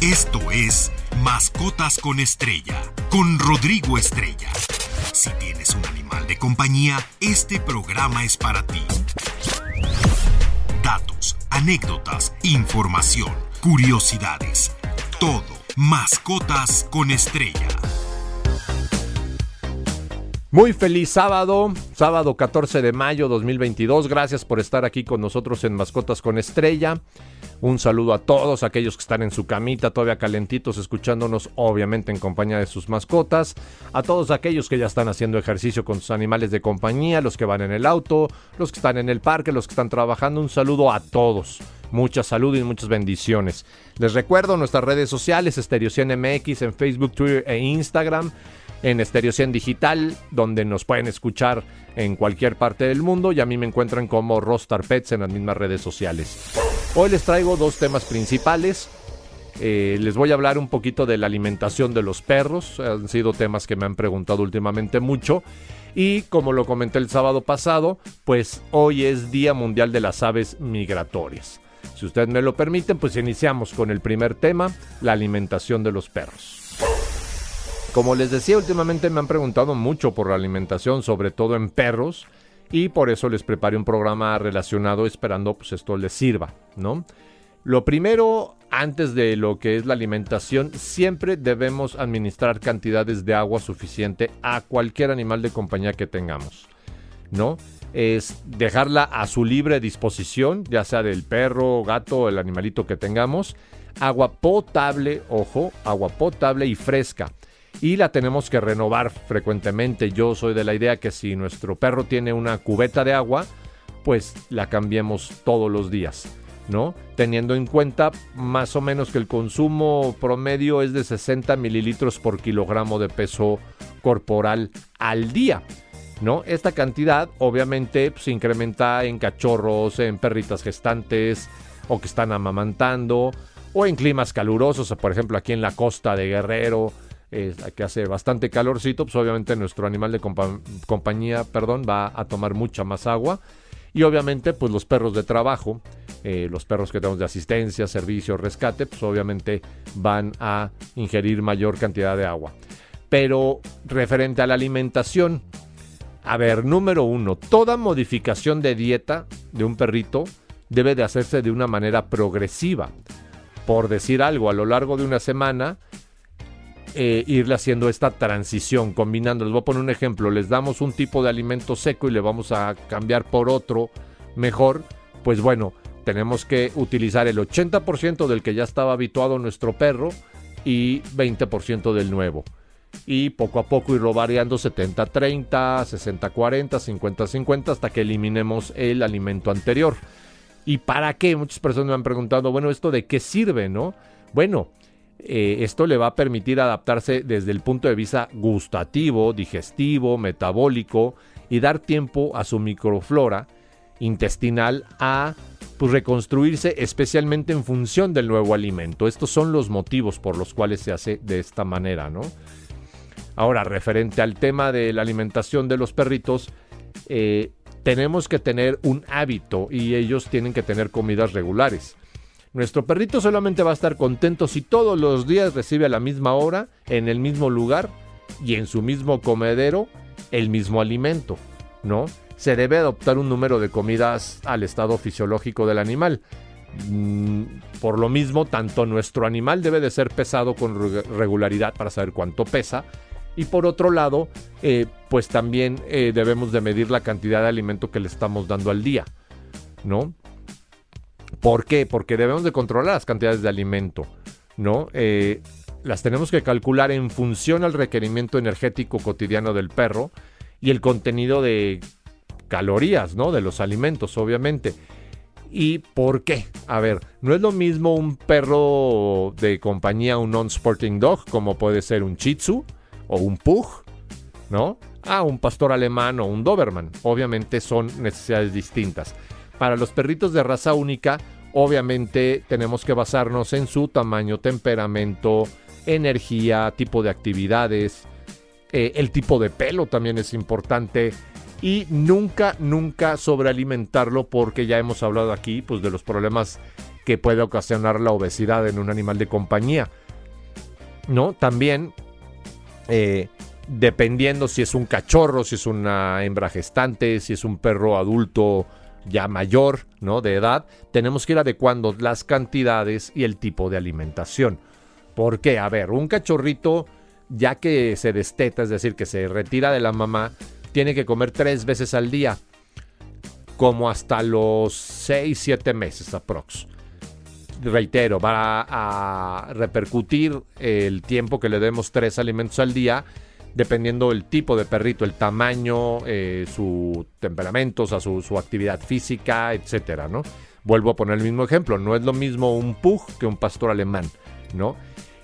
Esto es Mascotas con Estrella, con Rodrigo Estrella. Si tienes un animal de compañía, este programa es para ti. Datos, anécdotas, información, curiosidades. Todo. Mascotas con Estrella. Muy feliz sábado, sábado 14 de mayo 2022. Gracias por estar aquí con nosotros en Mascotas con Estrella. Un saludo a todos aquellos que están en su camita todavía calentitos escuchándonos obviamente en compañía de sus mascotas. A todos aquellos que ya están haciendo ejercicio con sus animales de compañía, los que van en el auto, los que están en el parque, los que están trabajando. Un saludo a todos. Mucha salud y muchas bendiciones. Les recuerdo nuestras redes sociales, Estereocien MX en Facebook, Twitter e Instagram en Stereo 100 Digital, donde nos pueden escuchar en cualquier parte del mundo y a mí me encuentran como Rostar Pets en las mismas redes sociales. Hoy les traigo dos temas principales. Eh, les voy a hablar un poquito de la alimentación de los perros. Han sido temas que me han preguntado últimamente mucho. Y como lo comenté el sábado pasado, pues hoy es Día Mundial de las Aves Migratorias. Si ustedes me lo permiten, pues iniciamos con el primer tema, la alimentación de los perros. Como les decía, últimamente me han preguntado mucho por la alimentación, sobre todo en perros, y por eso les preparé un programa relacionado esperando pues esto les sirva, ¿no? Lo primero, antes de lo que es la alimentación, siempre debemos administrar cantidades de agua suficiente a cualquier animal de compañía que tengamos, ¿no? Es dejarla a su libre disposición, ya sea del perro, gato, el animalito que tengamos, agua potable, ojo, agua potable y fresca y la tenemos que renovar frecuentemente. Yo soy de la idea que si nuestro perro tiene una cubeta de agua, pues la cambiemos todos los días, ¿no? Teniendo en cuenta más o menos que el consumo promedio es de 60 mililitros por kilogramo de peso corporal al día. ¿No? Esta cantidad obviamente se pues, incrementa en cachorros, en perritas gestantes o que están amamantando o en climas calurosos, por ejemplo aquí en la costa de Guerrero, que hace bastante calorcito, pues obviamente nuestro animal de compañía, perdón, va a tomar mucha más agua. Y obviamente, pues los perros de trabajo, eh, los perros que tenemos de asistencia, servicio, rescate, pues obviamente van a ingerir mayor cantidad de agua. Pero referente a la alimentación, a ver, número uno, toda modificación de dieta de un perrito debe de hacerse de una manera progresiva. Por decir algo, a lo largo de una semana, eh, irle haciendo esta transición, combinando. Les voy a poner un ejemplo, les damos un tipo de alimento seco y le vamos a cambiar por otro mejor, pues bueno, tenemos que utilizar el 80% del que ya estaba habituado nuestro perro y 20% del nuevo. Y poco a poco irlo variando 70-30, 60-40, 50-50 hasta que eliminemos el alimento anterior. ¿Y para qué? Muchas personas me han preguntado, bueno, ¿esto de qué sirve, no? Bueno, eh, esto le va a permitir adaptarse desde el punto de vista gustativo, digestivo, metabólico y dar tiempo a su microflora intestinal a pues, reconstruirse especialmente en función del nuevo alimento. Estos son los motivos por los cuales se hace de esta manera, ¿no? Ahora, referente al tema de la alimentación de los perritos, eh, tenemos que tener un hábito y ellos tienen que tener comidas regulares. Nuestro perrito solamente va a estar contento si todos los días recibe a la misma hora, en el mismo lugar y en su mismo comedero el mismo alimento, ¿no? Se debe adoptar un número de comidas al estado fisiológico del animal. Mm, por lo mismo, tanto nuestro animal debe de ser pesado con regularidad para saber cuánto pesa, y por otro lado, eh, pues también eh, debemos de medir la cantidad de alimento que le estamos dando al día, ¿no? ¿Por qué? Porque debemos de controlar las cantidades de alimento, ¿no? Eh, las tenemos que calcular en función al requerimiento energético cotidiano del perro y el contenido de calorías, ¿no? De los alimentos, obviamente. ¿Y por qué? A ver, no es lo mismo un perro de compañía, un non-sporting dog, como puede ser un Shih o un Pug, ¿no? Ah, un pastor alemán o un Doberman. Obviamente son necesidades distintas. Para los perritos de raza única, obviamente tenemos que basarnos en su tamaño, temperamento, energía, tipo de actividades, eh, el tipo de pelo también es importante y nunca, nunca sobrealimentarlo porque ya hemos hablado aquí pues de los problemas que puede ocasionar la obesidad en un animal de compañía. ¿No? También, eh, dependiendo si es un cachorro, si es una hembra gestante, si es un perro adulto ya mayor, ¿no? De edad, tenemos que ir adecuando las cantidades y el tipo de alimentación. ¿Por qué? A ver, un cachorrito, ya que se desteta, es decir, que se retira de la mamá, tiene que comer tres veces al día, como hasta los 6, 7 meses aprox. Reitero, va a repercutir el tiempo que le demos tres alimentos al día dependiendo del tipo de perrito, el tamaño, eh, su temperamento, o sea, su, actividad física, etcétera, ¿no? Vuelvo a poner el mismo ejemplo, no es lo mismo un pug que un pastor alemán, ¿no?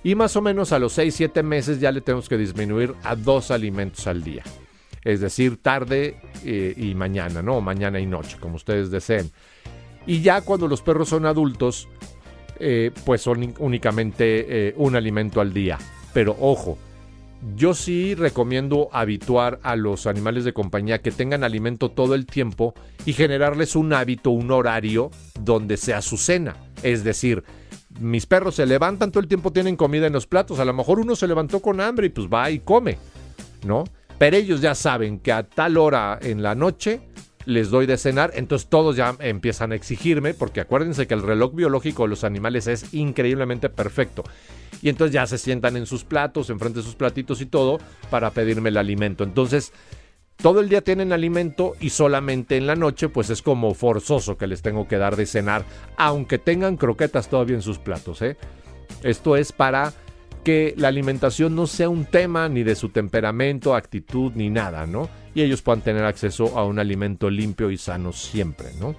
Y más o menos a los 6-7 meses ya le tenemos que disminuir a dos alimentos al día. Es decir, tarde eh, y mañana, ¿no? mañana y noche, como ustedes deseen. Y ya cuando los perros son adultos, eh, pues son únicamente un alimento al día. Pero ojo, yo sí recomiendo habituar a los animales de compañía que tengan alimento todo el tiempo y generarles un hábito, un horario donde sea su cena. Es decir, mis perros se levantan todo el tiempo, tienen comida en los platos. A lo mejor uno se levantó con hambre y pues va y come, ¿no? Pero ellos ya saben que a tal hora en la noche les doy de cenar, entonces todos ya empiezan a exigirme, porque acuérdense que el reloj biológico de los animales es increíblemente perfecto y entonces ya se sientan en sus platos, enfrente de sus platitos y todo para pedirme el alimento. Entonces, todo el día tienen alimento y solamente en la noche pues es como forzoso que les tengo que dar de cenar, aunque tengan croquetas todavía en sus platos. ¿eh? Esto es para que la alimentación no sea un tema ni de su temperamento, actitud ni nada, ¿no? Y ellos puedan tener acceso a un alimento limpio y sano siempre, ¿no?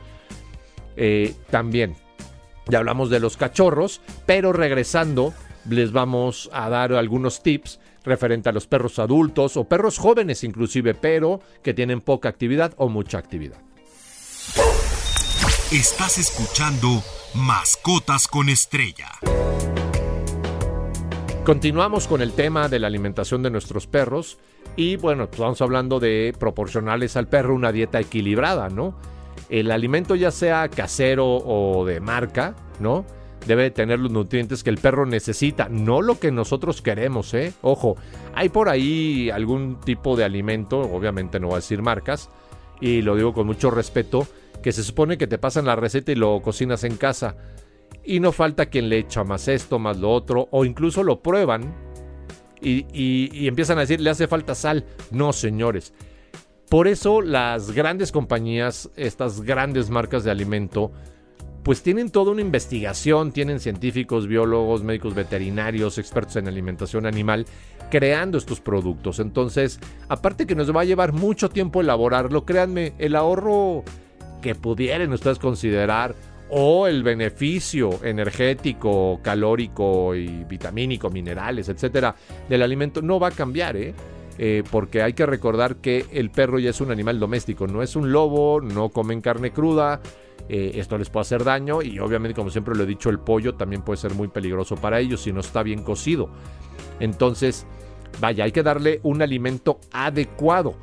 Eh, también, ya hablamos de los cachorros, pero regresando les vamos a dar algunos tips referente a los perros adultos o perros jóvenes inclusive, pero que tienen poca actividad o mucha actividad. Estás escuchando Mascotas con Estrella. Continuamos con el tema de la alimentación de nuestros perros y bueno, pues vamos hablando de proporcionarles al perro una dieta equilibrada, ¿no? El alimento ya sea casero o de marca, ¿no? debe tener los nutrientes que el perro necesita, no lo que nosotros queremos, ¿eh? Ojo, hay por ahí algún tipo de alimento, obviamente no voy a decir marcas, y lo digo con mucho respeto, que se supone que te pasan la receta y lo cocinas en casa. Y no falta quien le echa más esto, más lo otro, o incluso lo prueban y, y empiezan a decir, le hace falta sal. No, señores. Por eso las grandes compañías, estas grandes marcas de alimento, pues tienen toda una investigación, tienen científicos, biólogos, médicos veterinarios, expertos en alimentación animal, creando estos productos. Entonces, aparte que nos va a llevar mucho tiempo elaborarlo, créanme, el ahorro que pudieran ustedes considerar o el beneficio energético, calórico y vitamínico, minerales, etcétera, del alimento no va a cambiar, ¿eh? Eh, porque hay que recordar que el perro ya es un animal doméstico, no es un lobo, no comen carne cruda, eh, esto les puede hacer daño y obviamente como siempre lo he dicho el pollo también puede ser muy peligroso para ellos si no está bien cocido. Entonces, vaya, hay que darle un alimento adecuado.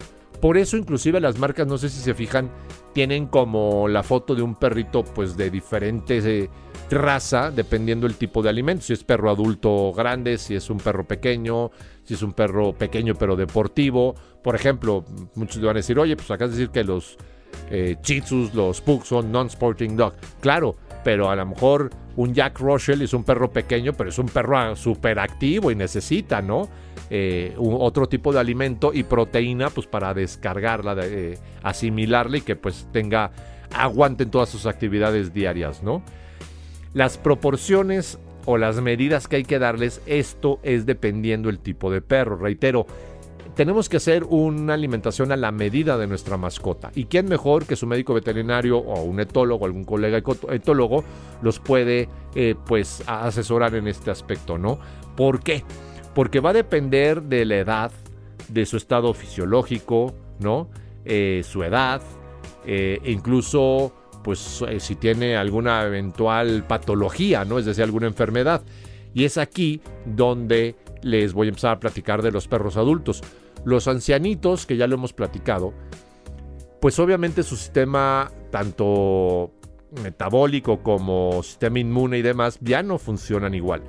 Por eso inclusive las marcas, no sé si se fijan, tienen como la foto de un perrito pues de diferentes eh, raza dependiendo el tipo de alimento. Si es perro adulto grande, si es un perro pequeño, si es un perro pequeño pero deportivo. Por ejemplo, muchos van a decir, oye, pues acá es decir que los eh, los Pugs son non-sporting dog. Claro, pero a lo mejor un Jack Russell es un perro pequeño, pero es un perro ah, súper activo y necesita, ¿no? Eh, otro tipo de alimento y proteína, pues para descargarla, de, eh, asimilarla y que pues tenga, aguante en todas sus actividades diarias, ¿no? Las proporciones o las medidas que hay que darles, esto es dependiendo el tipo de perro. Reitero, tenemos que hacer una alimentación a la medida de nuestra mascota. ¿Y quién mejor que su médico veterinario o un etólogo, algún colega etólogo, los puede eh, pues asesorar en este aspecto, ¿no? ¿Por qué? Porque va a depender de la edad, de su estado fisiológico, ¿no? Eh, su edad, eh, incluso pues si tiene alguna eventual patología, ¿no? Es decir, alguna enfermedad. Y es aquí donde les voy a empezar a platicar de los perros adultos. Los ancianitos, que ya lo hemos platicado, pues obviamente su sistema tanto metabólico como sistema inmune y demás ya no funcionan igual.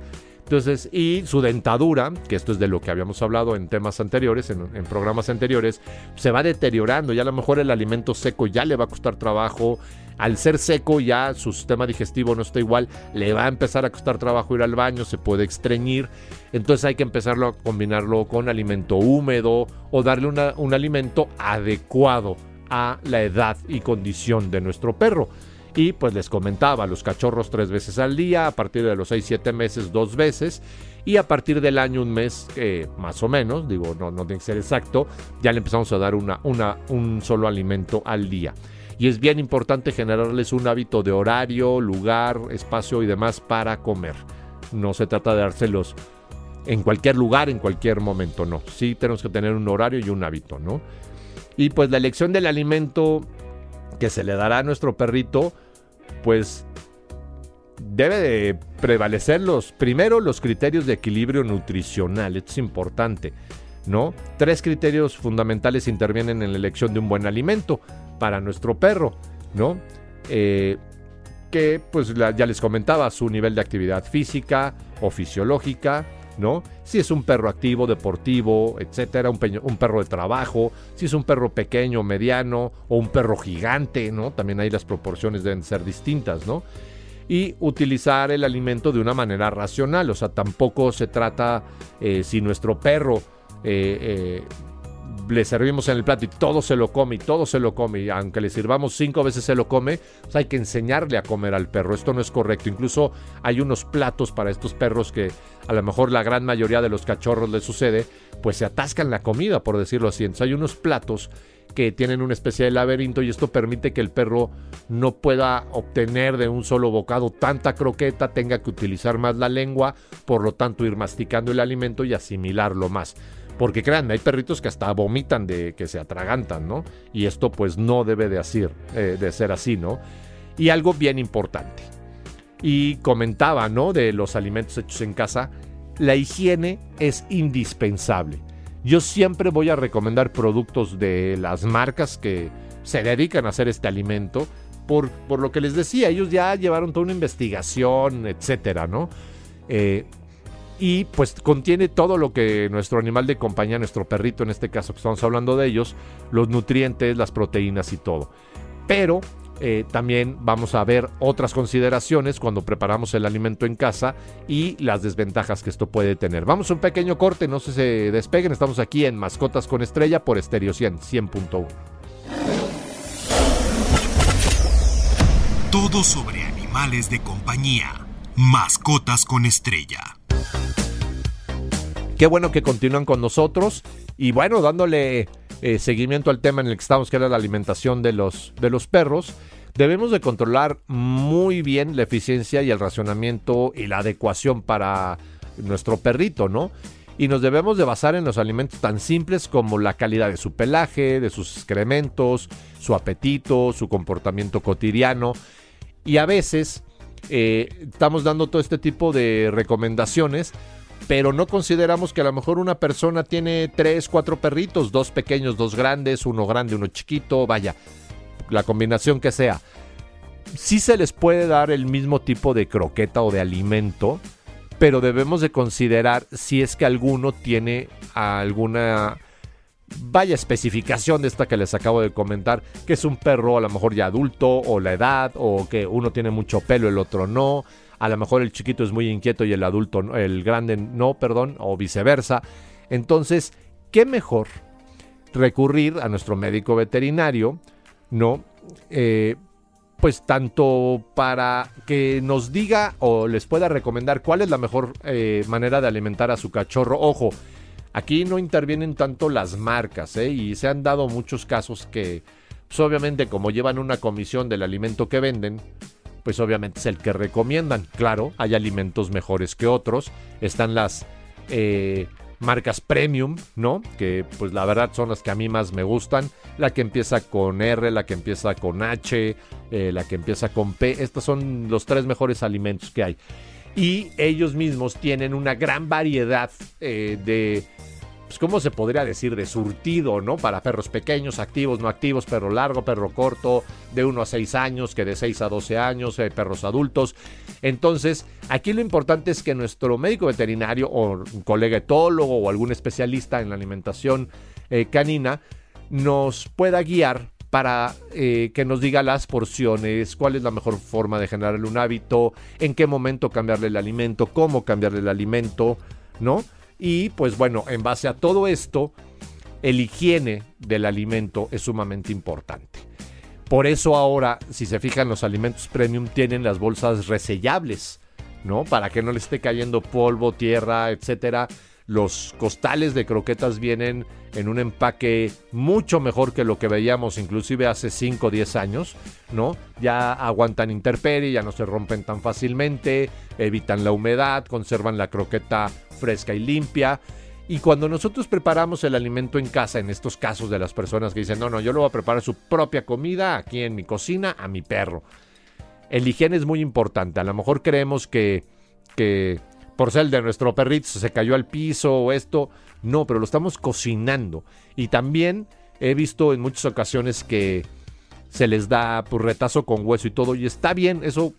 Entonces, y su dentadura, que esto es de lo que habíamos hablado en temas anteriores, en, programas anteriores, se va deteriorando. Ya a lo mejor el alimento seco ya le va a costar trabajo. Al ser seco ya su sistema digestivo no está igual, le va a empezar a costar trabajo ir al baño, se puede estreñir. Entonces hay que empezarlo a combinarlo con alimento húmedo o darle un alimento adecuado a la edad y condición de nuestro perro. Y pues les comentaba, los cachorros tres veces al día, a partir de los 6-7 meses dos veces, y a partir del año un mes, más o menos, digo, no, no tiene que ser exacto, ya le empezamos a dar una, un solo alimento al día. Y es bien importante generarles un hábito de horario, lugar, espacio y demás para comer. No se trata de dárselos en cualquier lugar, en cualquier momento, no. Sí tenemos que tener un horario y un hábito, ¿no? Y pues la elección del alimento que se le dará a nuestro perrito, pues debe de prevalecer los, primero los criterios de equilibrio nutricional, esto es importante, ¿no? Tres criterios fundamentales intervienen en la elección de un buen alimento para nuestro perro, ¿no? Eh, que pues ya les comentaba, su nivel de actividad física o fisiológica, ¿no? Si es un perro activo, deportivo, etcétera, un, perro de trabajo, si es un perro pequeño, mediano o un perro gigante, ¿no? También ahí las proporciones deben ser distintas, ¿no? Y utilizar el alimento de una manera racional, o sea, tampoco se trata eh, si nuestro perro eh, eh, le servimos en el plato y todo se lo come y todo se lo come y aunque le sirvamos cinco veces se lo come, pues hay que enseñarle a comer al perro. Esto no es correcto. Incluso hay unos platos para estos perros que a lo mejor la gran mayoría de los cachorros les sucede, pues se atascan la comida, por decirlo así. Entonces hay unos platos que tienen una especie de laberinto y esto permite que el perro no pueda obtener de un solo bocado tanta croqueta, tenga que utilizar más la lengua, por lo tanto ir masticando el alimento y asimilarlo más. Porque créanme, hay perritos que hasta vomitan de que se atragantan, ¿no? Y esto pues no debe de, eh, de ser así, ¿no? Y algo bien importante. Y comentaba, ¿no? De los alimentos hechos en casa. La higiene es indispensable. Yo siempre voy a recomendar productos de las marcas que se dedican a hacer este alimento. Por, por lo que les decía, ellos ya llevaron toda una investigación, etcétera, ¿no? Eh, y pues contiene todo lo que nuestro animal de compañía, nuestro perrito en este caso que estamos hablando de ellos, los nutrientes, las proteínas y todo. Pero eh, también vamos a ver otras consideraciones cuando preparamos el alimento en casa y las desventajas que esto puede tener. Vamos a un pequeño corte, no se despeguen, estamos aquí en Mascotas con Estrella por Estéreo 100, 100.1. Todo sobre animales de compañía. Mascotas con Estrella. Qué bueno que continúan con nosotros y bueno, dándole eh, seguimiento al tema en el que estamos, que era la alimentación de los, de los perros. Debemos de controlar muy bien la eficiencia y el racionamiento y la adecuación para nuestro perrito, ¿no? Y nos debemos de basar en los alimentos tan simples como la calidad de su pelaje, de sus excrementos, su apetito, su comportamiento cotidiano. Y a veces eh, estamos dando todo este tipo de recomendaciones pero no consideramos que a lo mejor una persona tiene tres, cuatro perritos, dos pequeños, dos grandes, uno grande, uno chiquito, vaya, la combinación que sea. Sí se les puede dar el mismo tipo de croqueta o de alimento, pero debemos de considerar si es que alguno tiene alguna vaya especificación de esta que les acabo de comentar, que es un perro a lo mejor ya adulto o la edad o que uno tiene mucho pelo, el otro no a lo mejor el chiquito es muy inquieto y el adulto, el grande no, perdón, o viceversa. Entonces, ¿qué mejor recurrir a nuestro médico veterinario, no? Eh, pues tanto para que nos diga o les pueda recomendar cuál es la mejor eh, manera de alimentar a su cachorro. Ojo, aquí no intervienen tanto las marcas, ¿eh? y se han dado muchos casos que, pues obviamente como llevan una comisión del alimento que venden, pues obviamente es el que recomiendan. Claro, hay alimentos mejores que otros. Están las eh, marcas premium, ¿no? Que pues la verdad son las que a mí más me gustan. La que empieza con R, la que empieza con H, eh, la que empieza con P. Estos son los tres mejores alimentos que hay. Y ellos mismos tienen una gran variedad eh, de pues, ¿cómo se podría decir? De surtido, ¿no? Para perros pequeños, activos, no activos, perro largo, perro corto, de 1 a 6 años, que de 6 a 12 años, eh, perros adultos. Entonces, aquí lo importante es que nuestro médico veterinario o un colega etólogo o algún especialista en la alimentación eh, canina nos pueda guiar para eh, que nos diga las porciones, cuál es la mejor forma de generarle un hábito, en qué momento cambiarle el alimento, cómo cambiarle el alimento, ¿no? Y pues bueno, en base a todo esto, el higiene del alimento es sumamente importante. Por eso ahora, si se fijan, los alimentos premium tienen las bolsas resellables, ¿no? Para que no le esté cayendo polvo, tierra, etcétera. Los costales de croquetas vienen en un empaque mucho mejor que lo que veíamos inclusive hace 5 o 10 años, ¿no? Ya aguantan intemperie, ya no se rompen tan fácilmente, evitan la humedad, conservan la croqueta fresca y limpia. Y cuando nosotros preparamos el alimento en casa, en estos casos de las personas que dicen, no, no, yo lo voy a preparar su propia comida aquí en mi cocina a mi perro. El higiene es muy importante. A lo mejor creemos que, que por ser el de nuestro perrito se cayó al piso o esto. No, pero lo estamos cocinando. Y también he visto en muchas ocasiones que se les da pues, retazo con hueso y todo. Y está bien, eso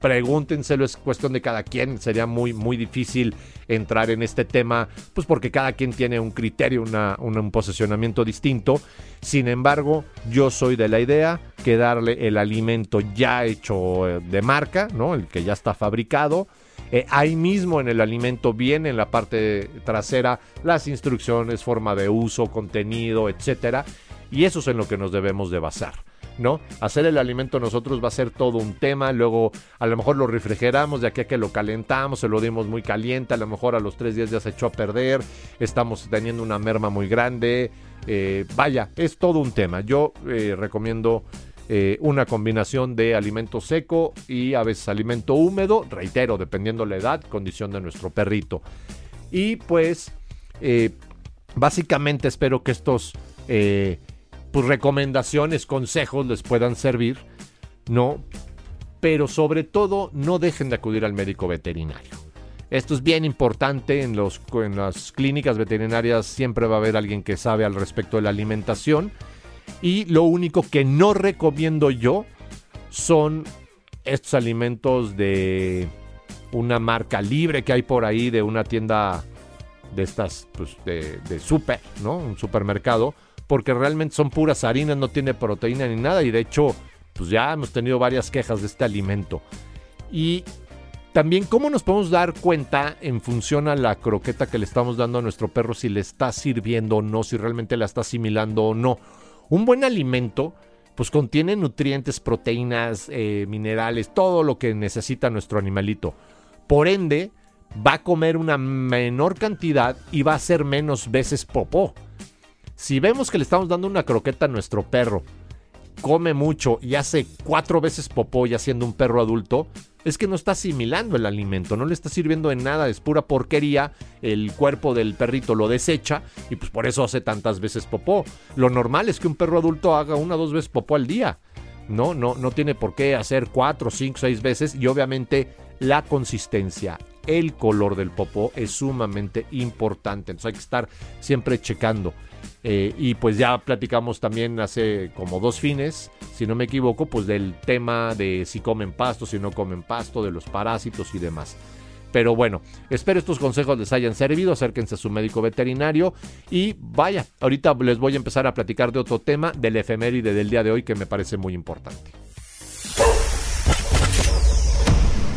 pregúntenselo, es cuestión de cada quien. Sería muy, muy difícil entrar en este tema, pues porque cada quien tiene un criterio, un posicionamiento distinto. Sin embargo, yo soy de la idea que darle el alimento ya hecho eh, de marca, ¿no? El que ya está fabricado eh, ahí mismo en el alimento viene en la parte trasera las instrucciones, forma de uso, contenido, etcétera. Y eso es en lo que nos debemos de basar. ¿No? Hacer el alimento nosotros va a ser todo un tema, luego a lo mejor lo refrigeramos de aquí a que lo calentamos, se lo dimos muy caliente, a lo mejor a los tres días ya se echó a perder, estamos teniendo una merma muy grande, eh, vaya, es todo un tema. Yo eh, recomiendo eh, una combinación de alimento seco y a veces alimento húmedo, reitero, dependiendo la edad, condición de nuestro perrito. Y pues, básicamente espero que estos pues, recomendaciones, consejos les puedan servir, ¿no? Pero sobre todo, no dejen de acudir al médico veterinario. Esto es bien importante, en, los, en las clínicas veterinarias siempre va a haber alguien que sabe al respecto de la alimentación y lo único que no recomiendo yo son estos alimentos de una marca libre que hay por ahí, de una tienda de estas, pues de, de super, ¿no? Un supermercado, porque realmente son puras harinas, no tiene proteína ni nada y de hecho, pues ya hemos tenido varias quejas de este alimento. Y también cómo nos podemos dar cuenta en función a la croqueta que le estamos dando a nuestro perro si le está sirviendo o no, si realmente la está asimilando o no. Un buen alimento pues contiene nutrientes, proteínas, eh, minerales, todo lo que necesita nuestro animalito. Por ende, va a comer una menor cantidad y va a hacer menos veces popó. Si vemos que le estamos dando una croqueta a nuestro perro, come mucho y hace cuatro veces popó ya siendo un perro adulto, es que no está asimilando el alimento, no le está sirviendo en nada, es pura porquería, el cuerpo del perrito lo desecha y pues por eso hace tantas veces popó. Lo normal es que un perro adulto haga una o dos veces popó al día. No, no, no tiene por qué hacer cuatro, cinco, seis veces y obviamente la consistencia, el color del popó es sumamente importante. Entonces hay que estar siempre checando. Eh, y pues ya platicamos también hace como dos fines, si no me equivoco, pues del tema de si comen pasto, si no comen pasto, de los parásitos y demás. Pero bueno, espero estos consejos les hayan servido, acérquense a su médico veterinario y vaya, ahorita les voy a empezar a platicar de otro tema, del efeméride del día de hoy que me parece muy importante.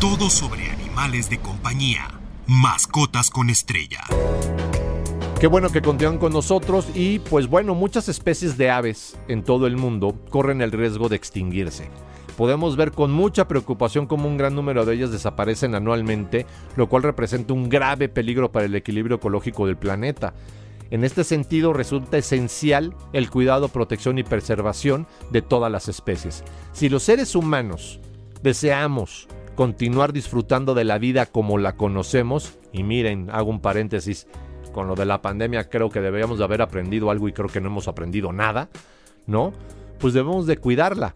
Todo sobre animales de compañía, mascotas con estrella. Qué bueno que continúan con nosotros y pues bueno, muchas especies de aves en todo el mundo corren el riesgo de extinguirse. Podemos ver con mucha preocupación cómo un gran número de ellas desaparecen anualmente, lo cual representa un grave peligro para el equilibrio ecológico del planeta. En este sentido resulta esencial el cuidado, protección y preservación de todas las especies. Si los seres humanos deseamos continuar disfrutando de la vida como la conocemos, y miren, hago un paréntesis, con lo de la pandemia creo que deberíamos de haber aprendido algo y creo que no hemos aprendido nada, ¿no? Pues debemos de cuidarla.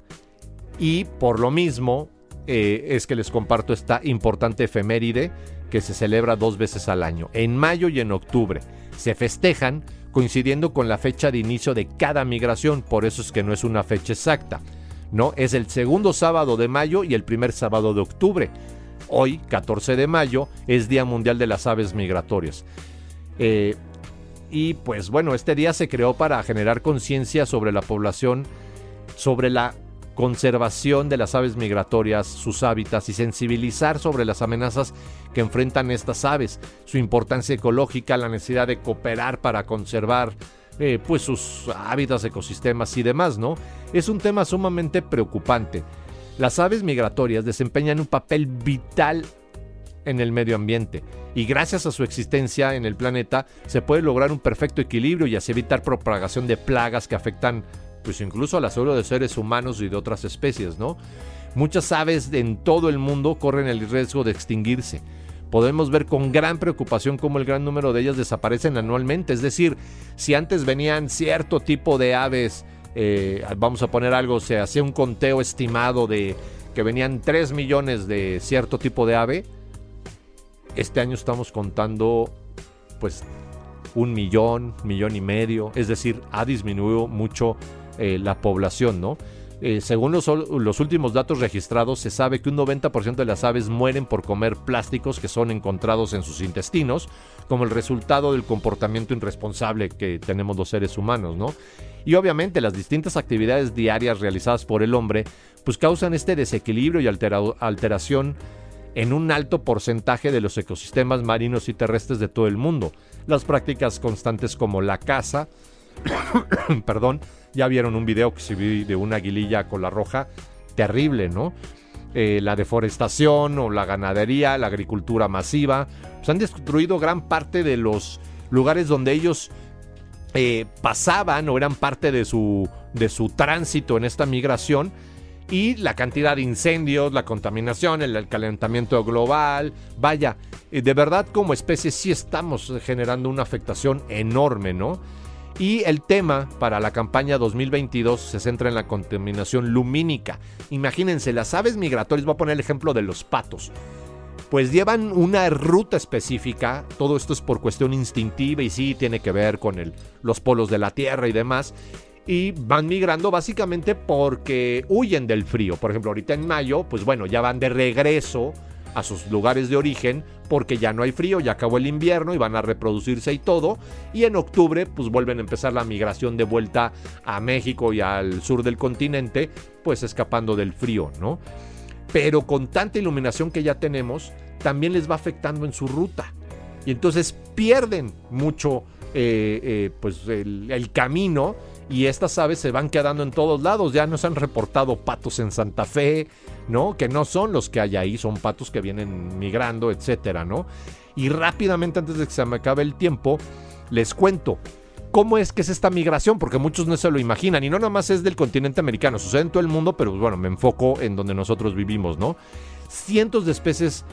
Y por lo mismo eh, es que les comparto esta importante efeméride que se celebra dos veces al año, en mayo y en octubre. Se festejan coincidiendo con la fecha de inicio de cada migración, por eso es que no es una fecha exacta. No, es el segundo sábado de mayo y el primer sábado de octubre. Hoy, 14 de mayo, es Día Mundial de las Aves Migratorias. Eh, y pues bueno, este día se creó para generar conciencia sobre la población, sobre la conservación de las aves migratorias, sus hábitats y sensibilizar sobre las amenazas que enfrentan estas aves, su importancia ecológica, la necesidad de cooperar para conservar eh, pues sus hábitats, ecosistemas y demás, ¿no? Es un tema sumamente preocupante. Las aves migratorias desempeñan un papel vital en el medio ambiente y gracias a su existencia en el planeta se puede lograr un perfecto equilibrio y así evitar propagación de plagas que afectan pues incluso a la salud de seres humanos y de otras especies, ¿no? Muchas aves en todo el mundo corren el riesgo de extinguirse. Podemos ver con gran preocupación cómo el gran número de ellas desaparecen anualmente. Es decir, si antes venían cierto tipo de aves, eh, vamos a poner algo, se hacía un conteo estimado de que venían 3 millones de cierto tipo de ave, este año estamos contando pues un millón, millón y medio, es decir, ha disminuido mucho eh, la población, ¿no? Eh, según los, los, últimos datos registrados, se sabe que un 90% de las aves mueren por comer plásticos que son encontrados en sus intestinos, como el resultado del comportamiento irresponsable que tenemos los seres humanos, ¿no? Y obviamente las distintas actividades diarias realizadas por el hombre, pues causan este desequilibrio y alteración en un alto porcentaje de los ecosistemas marinos y terrestres de todo el mundo. Las prácticas constantes como la caza, perdón, ya vieron un video que se vi de una aguililla con la roja, terrible, ¿no? Eh, la deforestación o la ganadería, la agricultura masiva, pues han destruido gran parte de los lugares donde ellos eh, pasaban o eran parte de su, de su tránsito en esta migración y la cantidad de incendios, la contaminación, el, calentamiento global, vaya, eh, de verdad como especie sí estamos generando una afectación enorme, ¿no? Y el tema para la campaña 2022 se centra en la contaminación lumínica. Imagínense, las aves migratorias, voy a poner el ejemplo de los patos. Pues llevan una ruta específica, todo esto es por cuestión instintiva y sí tiene que ver con el, los polos de la Tierra y demás. Y van migrando básicamente porque huyen del frío. Por ejemplo, ahorita en mayo, pues bueno, ya van de regreso a sus lugares de origen porque ya no hay frío, ya acabó el invierno y van a reproducirse y todo. Y en octubre pues vuelven a empezar la migración de vuelta a México y al sur del continente, pues escapando del frío, ¿no? Pero con tanta iluminación que ya tenemos, también les va afectando en su ruta. Y entonces pierden mucho eh, eh, pues el, el camino y estas aves se van quedando en todos lados. Ya nos han reportado patos en Santa Fe, ¿no? Que no son los que hay ahí, son patos que vienen migrando, etcétera, ¿no? Y rápidamente, antes de que se me acabe el tiempo, les cuento cómo es que es esta migración, porque muchos no se lo imaginan, y no nada más es del continente americano, sucede en todo el mundo, pero bueno, me enfoco en donde nosotros vivimos, ¿no? Cientos de especies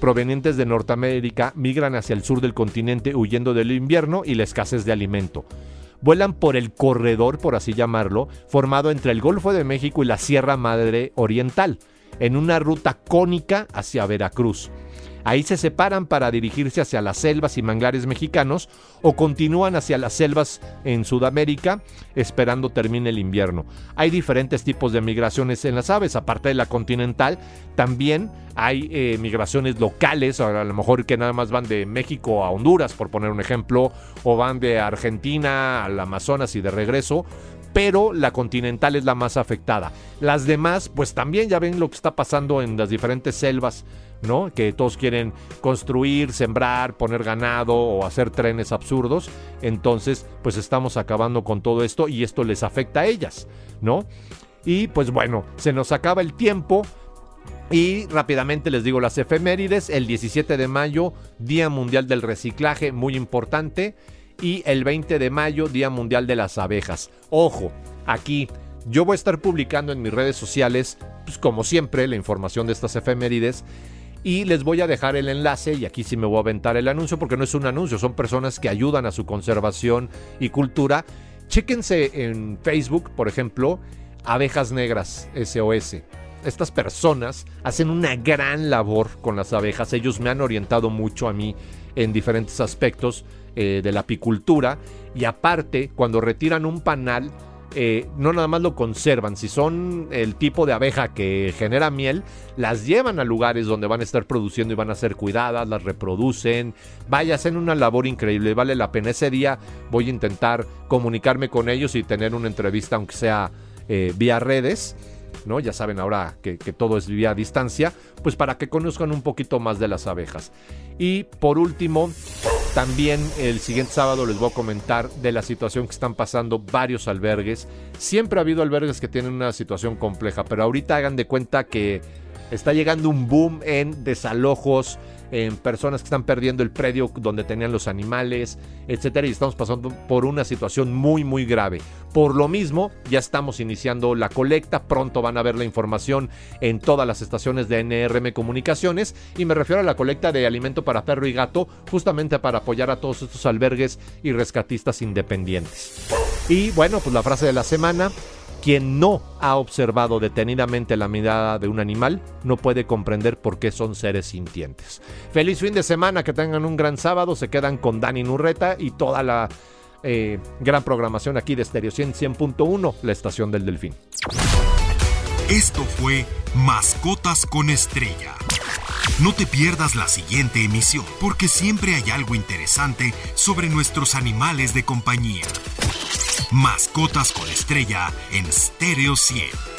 provenientes de Norteamérica migran hacia el sur del continente huyendo del invierno y la escasez de alimento vuelan por el corredor, por así llamarlo, formado entre el Golfo de México y la Sierra Madre Oriental, en una ruta cónica hacia Veracruz. Ahí se separan para dirigirse hacia las selvas y manglares mexicanos o continúan hacia las selvas en Sudamérica esperando termine el invierno. Hay diferentes tipos de migraciones en las aves, aparte de la continental, también hay eh, migraciones locales, a lo mejor que nada más van de México a Honduras, por poner un ejemplo, o van de Argentina al Amazonas y de regreso, pero la continental es la más afectada. Las demás, pues también ya ven lo que está pasando en las diferentes selvas Que todos quieren construir, sembrar, poner ganado o hacer trenes absurdos. Entonces, pues estamos acabando con todo esto y esto les afecta a ellas, ¿no? Y pues bueno, se nos acaba el tiempo. Y rápidamente les digo las efemérides. El 17 de mayo, Día Mundial del Reciclaje, muy importante. Y el 20 de mayo, Día Mundial de las Abejas. Ojo, aquí yo voy a estar publicando en mis redes sociales, pues como siempre, la información de estas efemérides. Y les voy a dejar el enlace, y aquí sí me voy a aventar el anuncio, porque no es un anuncio, son personas que ayudan a su conservación y cultura. Chéquense en Facebook, por ejemplo, Abejas Negras SOS. estas personas hacen una gran labor con las abejas. Ellos me han orientado mucho a mí en diferentes aspectos eh, de la apicultura. Y aparte, cuando retiran un panal, eh, no nada más lo conservan, si son el tipo de abeja que genera miel, las llevan a lugares donde van a estar produciendo y van a ser cuidadas, las reproducen, vaya, hacen una labor increíble, vale la pena. Ese día voy a intentar comunicarme con ellos y tener una entrevista, aunque sea eh, vía redes. ¿no? Ya saben ahora que, que, todo es vía distancia, pues para que conozcan un poquito más de las abejas. Y por último, también el siguiente sábado les voy a comentar de la situación que están pasando varios albergues. Siempre ha habido albergues que tienen una situación compleja, pero ahorita hagan de cuenta que está llegando un boom en desalojos, en personas que están perdiendo el predio donde tenían los animales, etcétera, y estamos pasando por una situación muy muy grave. Por lo mismo, ya estamos iniciando la colecta, pronto van a ver la información en todas las estaciones de NRM Comunicaciones y me refiero a la colecta de alimento para perro y gato, justamente para apoyar a todos estos albergues y rescatistas independientes. Y bueno, pues la frase de la semana, quien no ha observado detenidamente la mirada de un animal no puede comprender por qué son seres sintientes. Feliz fin de semana, que tengan un gran sábado, se quedan con Dani Nurreta y toda la eh, gran programación aquí de Stereo 100.1, la estación del Delfín. Esto fue Mascotas con Estrella. No te pierdas la siguiente emisión, porque siempre hay algo interesante sobre nuestros animales de compañía. Mascotas con estrella en Stereo 100.